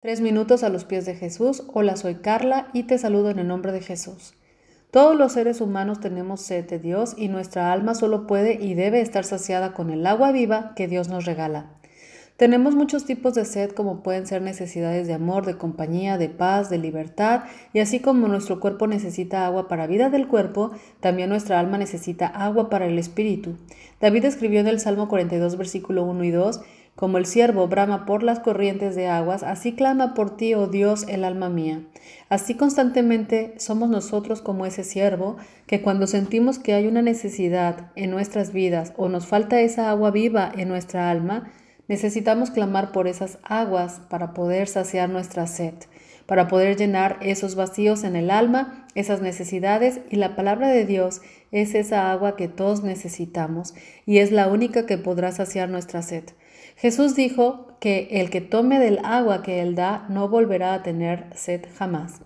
Tres minutos a los pies de Jesús. Hola, soy Carla y te saludo en el nombre de Jesús. Todos los seres humanos tenemos sed de Dios y nuestra alma solo puede y debe estar saciada con el agua viva que Dios nos regala. Tenemos muchos tipos de sed como pueden ser necesidades de amor, de compañía, de paz, de libertad y así como nuestro cuerpo necesita agua para vida del cuerpo, también nuestra alma necesita agua para el espíritu. David escribió en el Salmo 42 versículo 1 y 2 como el siervo brama por las corrientes de aguas, así clama por ti, oh Dios, el alma mía. Así constantemente somos nosotros como ese siervo, que cuando sentimos que hay una necesidad en nuestras vidas o nos falta esa agua viva en nuestra alma, necesitamos clamar por esas aguas para poder saciar nuestra sed, para poder llenar esos vacíos en el alma, esas necesidades, y la palabra de Dios es esa agua que todos necesitamos y es la única que podrá saciar nuestra sed. Jesús dijo que el que tome del agua que Él da no volverá a tener sed jamás.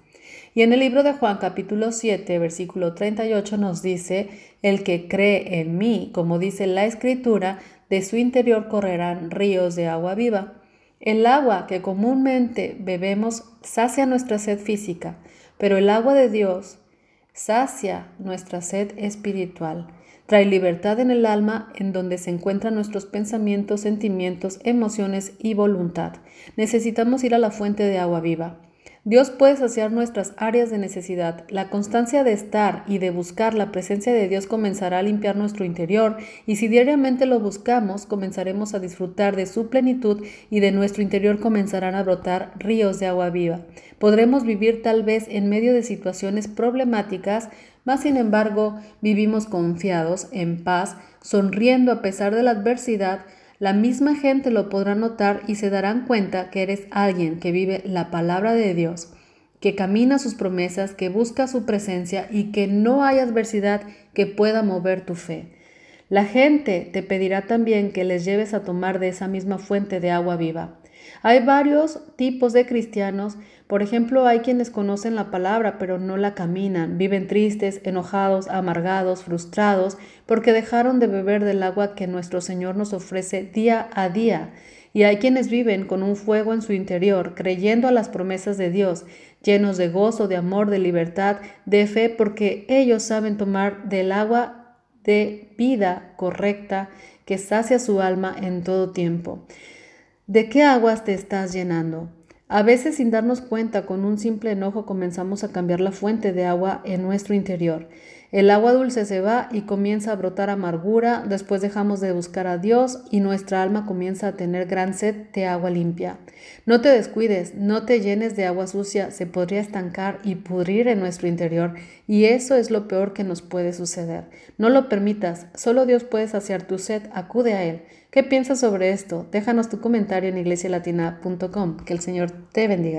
Y en el libro de Juan capítulo 7, versículo 38 nos dice, el que cree en mí, como dice la escritura, de su interior correrán ríos de agua viva. El agua que comúnmente bebemos sacia nuestra sed física, pero el agua de Dios sacia nuestra sed espiritual. Trae libertad en el alma en donde se encuentran nuestros pensamientos, sentimientos, emociones y voluntad. Necesitamos ir a la fuente de agua viva. Dios puede saciar nuestras áreas de necesidad. La constancia de estar y de buscar la presencia de Dios comenzará a limpiar nuestro interior y si diariamente lo buscamos, comenzaremos a disfrutar de su plenitud y de nuestro interior comenzarán a brotar ríos de agua viva. Podremos vivir tal vez en medio de situaciones problemáticas, mas sin embargo vivimos confiados, en paz, sonriendo a pesar de la adversidad, la misma gente lo podrá notar y se darán cuenta que eres alguien que vive la palabra de Dios, que camina sus promesas, que busca su presencia y que no hay adversidad que pueda mover tu fe. La gente te pedirá también que les lleves a tomar de esa misma fuente de agua viva. Hay varios tipos de cristianos. Por ejemplo, hay quienes conocen la palabra pero no la caminan. Viven tristes, enojados, amargados, frustrados porque dejaron de beber del agua que nuestro Señor nos ofrece día a día. Y hay quienes viven con un fuego en su interior, creyendo a las promesas de Dios, llenos de gozo, de amor, de libertad, de fe, porque ellos saben tomar del agua de vida correcta que sacia su alma en todo tiempo. ¿De qué aguas te estás llenando? A veces sin darnos cuenta, con un simple enojo comenzamos a cambiar la fuente de agua en nuestro interior. El agua dulce se va y comienza a brotar amargura, después dejamos de buscar a Dios y nuestra alma comienza a tener gran sed de agua limpia. No te descuides, no te llenes de agua sucia, se podría estancar y pudrir en nuestro interior y eso es lo peor que nos puede suceder. No lo permitas, solo Dios puede saciar tu sed, acude a Él. ¿Qué piensas sobre esto? Déjanos tu comentario en iglesialatina.com. Que el Señor te bendiga.